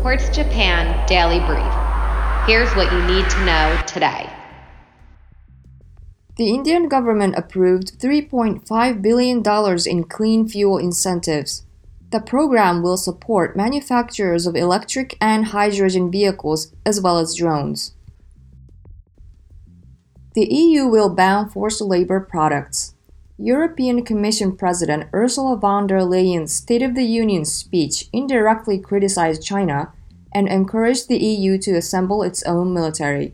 Quartz Japan Daily Brief. Here's what you need to know today. The Indian government approved $3.5 billion in clean fuel incentives. The program will support manufacturers of electric and hydrogen vehicles as well as drones. The EU will ban forced labor products. European Commission President Ursula von der Leyen's State of the Union speech indirectly criticized China and encouraged the EU to assemble its own military.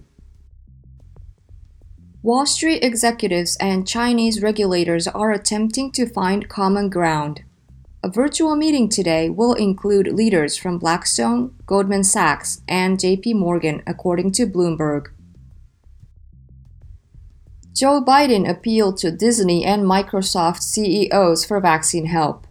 Wall Street executives and Chinese regulators are attempting to find common ground. A virtual meeting today will include leaders from Blackstone, Goldman Sachs, and JP Morgan, according to Bloomberg. Joe Biden appealed to Disney and Microsoft CEOs for vaccine help.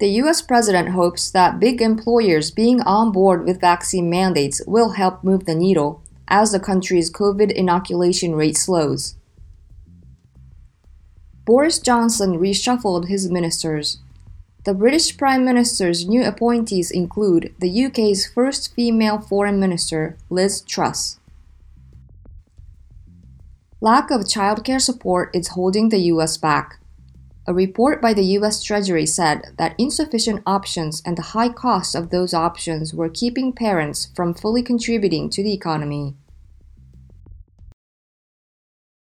The US president hopes that big employers being on board with vaccine mandates will help move the needle as the country's COVID inoculation rate slows. Boris Johnson reshuffled his ministers. The British Prime Minister's new appointees include the UK's first female Foreign Minister, Liz Truss. Lack of childcare support is holding the US back. A report by the US Treasury said that insufficient options and the high cost of those options were keeping parents from fully contributing to the economy.